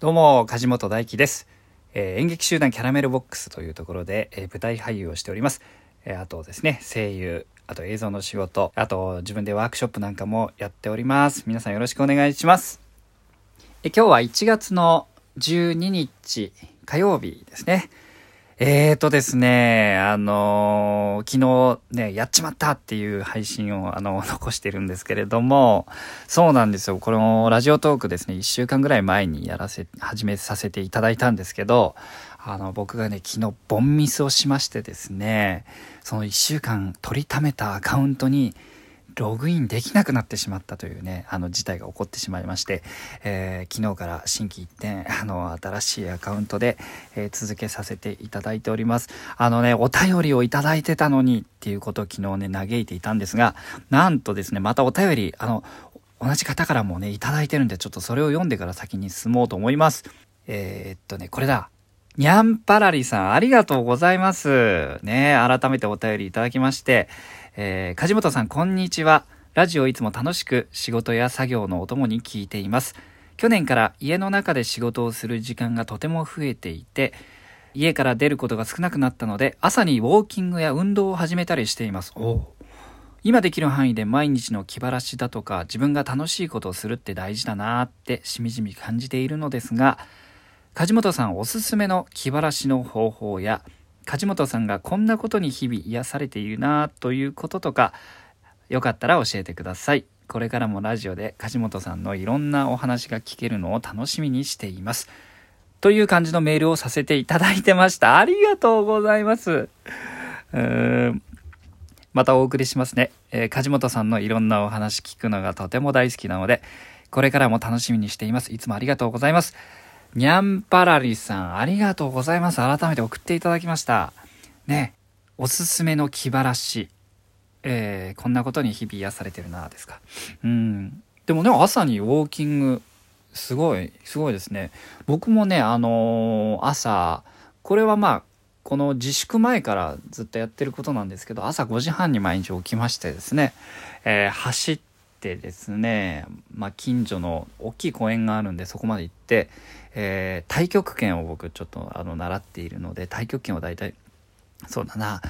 どうも、梶本大輝です、えー演劇集団キャラメルボックスというところで、えー舞台俳優をしております。えーあとですね、声優、あと映像の仕事、あと自分でワークショップなんかもやっております。皆さんよろしくお願いします。え今日は1月の12日火曜日ですね。えーとですね、あのー昨日ね、やっちまったっていう配信を、あの、残してるんですけれども、そうなんですよ。このラジオトークですね、1週間ぐらい前にやらせ、始めさせていただいたんですけど、あの、僕がね、昨日ボンミスをしましてですね、その1週間取りためたアカウントに、ログインできなくなってしまったというね、あの事態が起こってしまいまして、えー昨日から新規一転、あの、新しいアカウントで、えー続けさせていただいております。あのね、お便りをいただいてたのにっていうことを昨日ね、嘆いていたんですが、なんとですね、またお便り、あの、同じ方からもね、いただいてるんで、ちょっとそれを読んでから先に進もうと思います。えーっとね、これだ。にゃんぱらりさん、ありがとうございます。ね、改めてお便りいただきまして、えー、梶本さん、こんにちは。ラジオいつも楽しく仕事や作業のお供に聞いています。去年から家の中で仕事をする時間がとても増えていて、家から出ることが少なくなったので、朝にウォーキングや運動を始めたりしています。今できる範囲で毎日の気晴らしだとか自分が楽しいことをするって大事だなーってしみじみ感じているのですが梶本さんおすすめの気晴らしの方法や梶本さんがこんなことに日々癒されているなということとかよかったら教えてくださいこれからもラジオで梶本さんのいろんなお話が聞けるのを楽しみにしていますという感じのメールをさせていただいてましたありがとうございますまたお送りしますね。えー梶本さんのいろんなお話聞くのがとても大好きなので、これからも楽しみにしています。いつもありがとうございます。にゃんぱらりさん、ありがとうございます。改めて送っていただきました。ね、おすすめの気晴らし。えーこんなことに日々癒されてるな、ですか。うん。でもね、朝にウォーキング、すごい、すごいですね。僕もね、あのー朝、これはまあ、この自粛前からずっとやってることなんですけど朝5時半に毎日起きましてですね、えー走ってですね、まあ、近所の大きい公園があるんでそこまで行って、えー太極拳を僕ちょっとあの習っているので太極拳を大体そうだな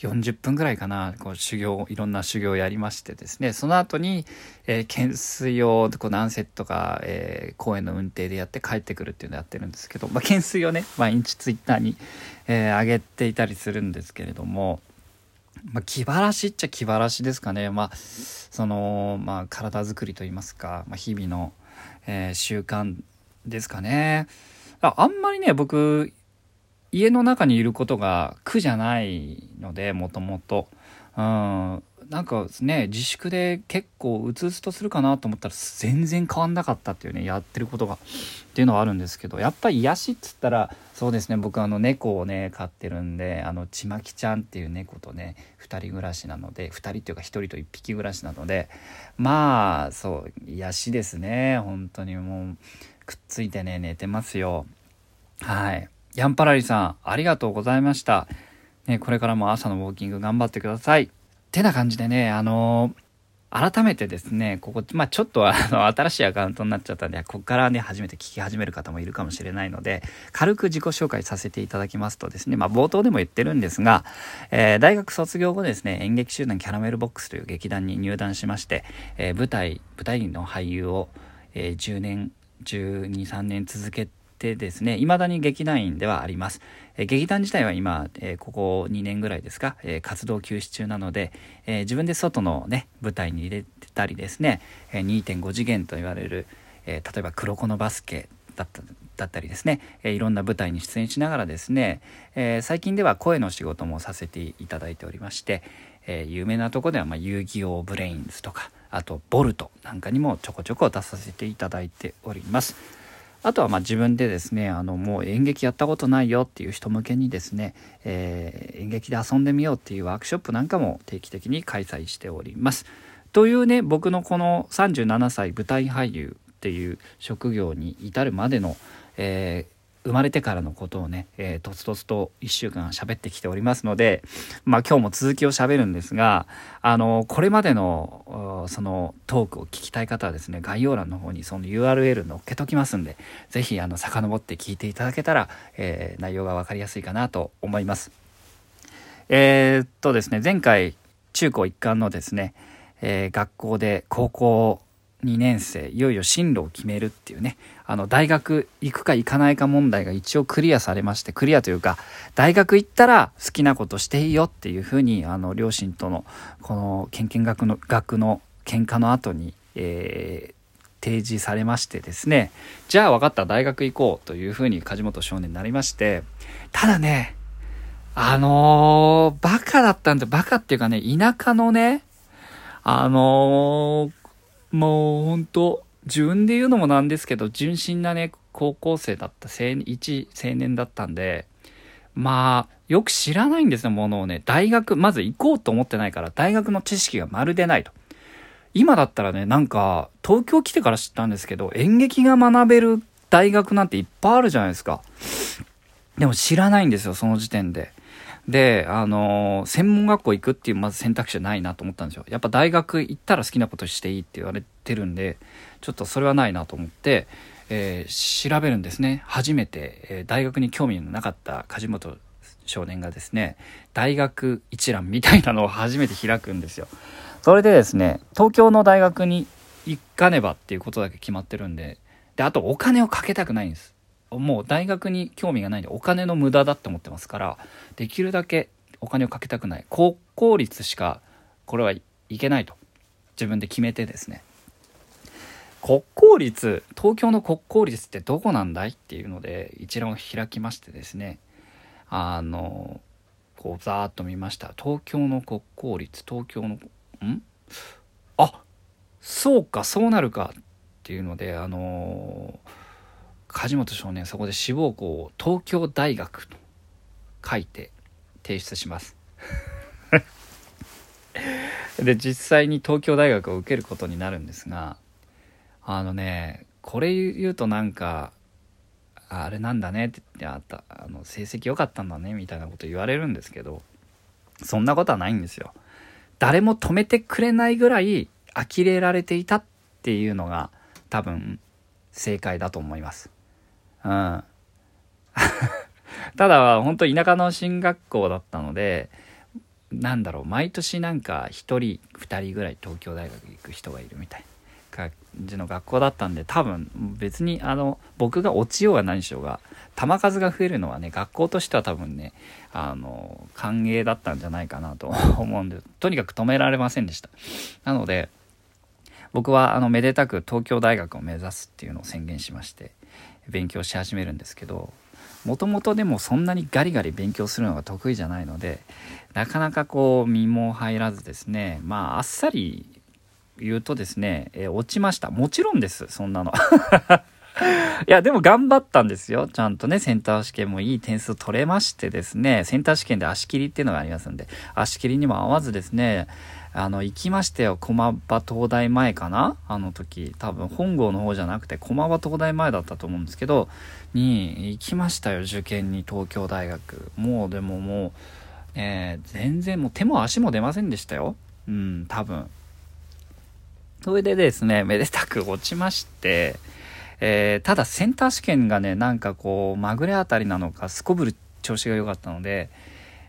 40分ぐらいかなこう修行いろんな修行をやりましてですねその後に、えー懸垂をこう何セットか、えー公園の運転でやって帰ってくるっていうのをやってるんですけど、まあ、懸垂をね毎日ツイッターに、えー上げていたりするんですけれども、まあ、気晴らしっちゃ気晴らしですかね。まあそのまあ体づくりといいますか、まあ、日々の、えー習慣ですかね。ああんまりね僕家の中にいることが苦じゃないのでもともと。うん。なんかね自粛で結構うつうつとするかなと思ったら全然変わんなかったっていうねやってることがっていうのはあるんですけどやっぱり癒しっつったらそうですね僕あの猫をね飼ってるんであのちまきちゃんっていう猫とね2人暮らしなので2人っていうか1人と1匹暮らしなのでまあそう癒しですね本当にもうくっついてね寝てますよはい。ヤンパラリさん、ありがとうございました。ね、これからも朝のウォーキング頑張ってください。てな感じでね、あのー改めてですね、ここ、まあちょっとあの、新しいアカウントになっちゃったんで、ここからね、初めて聞き始める方もいるかもしれないので、軽く自己紹介させていただきますとですね、まあ冒頭でも言ってるんですが、えー大学卒業後ですね、演劇集団キャラメルボックスという劇団に入団しまして、えー舞台、舞台の俳優を、え10年、12、3年続けてですね、未だに劇団員ではあります。え劇団自体は今、えここ2年ぐらいですか、え活動休止中なので、え自分で外のね、舞台に入れてたりですね、え2.5次元と言われる、え例えば黒子のバスケだっただったりですね、えいろんな舞台に出演しながらですね、え最近では声の仕事もさせていただいておりまして、え有名なとこでは、ま、遊戯王ブレインズとか、あとボルトなんかにもちょこちょこ出させていただいております。あとはまあ自分でですね、あのもう演劇やったことないよっていう人向けにですね、えー演劇で遊んでみようっていうワークショップなんかも定期的に開催しております。というね、僕のこの37歳舞台俳優っていう職業に至るまでの、えー生まれてからのことをね、えー、とつとつと1週間喋ってきておりますので、まあ今日も続きを喋るんですが、あの、これまでの、そのトークを聞きたい方はですね、概要欄の方にその URL 載っけときますんで、是非あの、遡って聞いていただけたら、えー、内容が分かりやすいかなと思います。えー、っとですね、前回、中高一貫のですね、えー、学校で高校2年生いよいよ進路を決めるっていうね。あの大学行くか行かないか問題が一応クリアされましてクリアというか大学行ったら好きなことしていいよっていうふうにあの両親とのこのけんけん学の学の喧嘩の後に、えー、提示されましてですね。じゃあ分かった大学行こうというふうに梶本少年になりましてただねあのー、バカだったんでバカっていうかね田舎のねあのーもうほんと、自分で言うのもなんですけど、純真なね、高校生だった、青一青年だったんで、まあ、よく知らないんですよ、ものをね。大学、まず行こうと思ってないから、大学の知識がまるでないと。今だったらね、なんか、東京来てから知ったんですけど、演劇が学べる大学なんていっぱいあるじゃないですか。でも知らないんですよ、その時点で。で、あの、専門学校行くっていうまず選択肢はないなと思ったんですよ。やっぱ大学行ったら好きなことしていいって言われてるんで、ちょっとそれはないなと思って、えー、調べるんですね。初めて、えー、大学に興味のなかった梶本少年がですね、大学一覧みたいなのを初めて開くんですよ。それでですね、東京の大学に行かねばっていうことだけ決まってるんで、で、あとお金をかけたくないんです。もう大学に興味がないんでお金の無駄だって思ってますからできるだけお金をかけたくない。国公立しかこれはいけないと。自分で決めてですね。国公立東京の国公立ってどこなんだいっていうので一覧を開きましてですね。あのこうざーっと見ました。東京の国公立東京のん？あそうかそうなるかっていうのであのー梶本少年そこで志望校を東京大学と書いて提出します。で実際に東京大学を受けることになるんですがあのねこれ言うとなんかあれなんだねってあったあの成績良かったんだねみたいなこと言われるんですけどそんなことはないんですよ。誰も止めてくれないぐらい呆れられていたっていうのが多分正解だと思います。うん。ただ、本当田舎の進学校だったので、なんだろう、毎年なんか1人、2人ぐらい東京大学行く人がいるみたいな感じの学校だったんで、多分別にあの、僕が落ちようが何しようが、球数が増えるのはね、学校としては多分ね、あの、歓迎だったんじゃないかなと思うんで、とにかく止められませんでした。なので、僕はあの、めでたく東京大学を目指すっていうのを宣言しまして、勉強し始めるんですけどもともとでもそんなにガリガリ勉強するのが得意じゃないのでなかなかこう身も入らずですねまああっさり言うとですね、えー、落ちましたもちろんですそんなの いや、でも頑張ったんですよ。ちゃんとね、センター試験もいい点数取れましてですね、センター試験で足切りっていうのがありますんで、足切りにも合わずですね、あの、行きましたよ。駒場東大前かな？あの時。多分、本郷の方じゃなくて、駒場東大前だったと思うんですけど、に行きましたよ。受験に東京大学。もう、でももう、えー、全然もう手も足も出ませんでしたよ。うん、多分。それでですね、めでたく落ちまして、えー、ただセンター試験がね、なんかこう、まぐれあたりなのか、すこぶる調子が良かったので、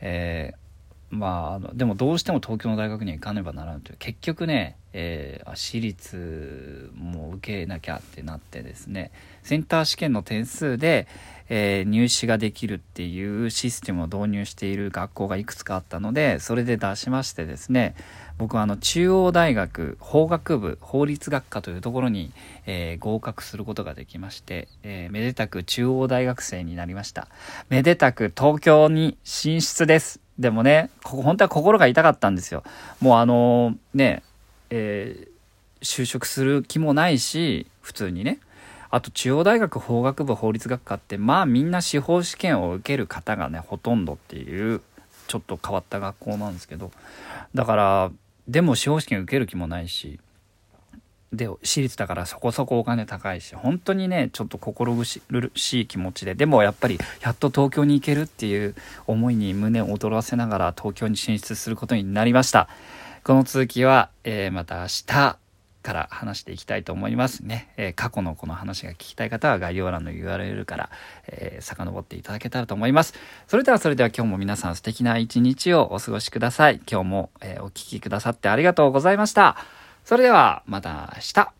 えーまあ、あのでもどうしても東京の大学に行かねばならんという結局ね、えー、私立も受けなきゃってなってですねセンター試験の点数で、えー、入試ができるっていうシステムを導入している学校がいくつかあったのでそれで出しましてですね僕はあの中央大学法学部法律学科というところに、えー、合格することができまして、えー、めでたく中央大学生になりました。めでたく東京に進出です。でもね、ここ本当は心が痛かったんですよ。もうあのね、えー、就職する気もないし、普通にね。あと中央大学法学部法律学科ってまあみんな司法試験を受ける方がねほとんどっていうちょっと変わった学校なんですけどだからでも司法試験受ける気もないしで私立だからそこそこお金高いし本当にねちょっと心苦しい気持ちででもやっぱりやっと東京に行けるっていう思いに胸を躍らせながら東京に進出することになりました。この続きは、えー、また明日から話していきたいと思いますね、えー、過去のこの話が聞きたい方は概要欄の URL から、えー、遡っていただけたらと思います。それではそれでは今日も皆さん素敵な一日をお過ごしください。今日も、え、お聴きくださってありがとうございました。それではまた明日。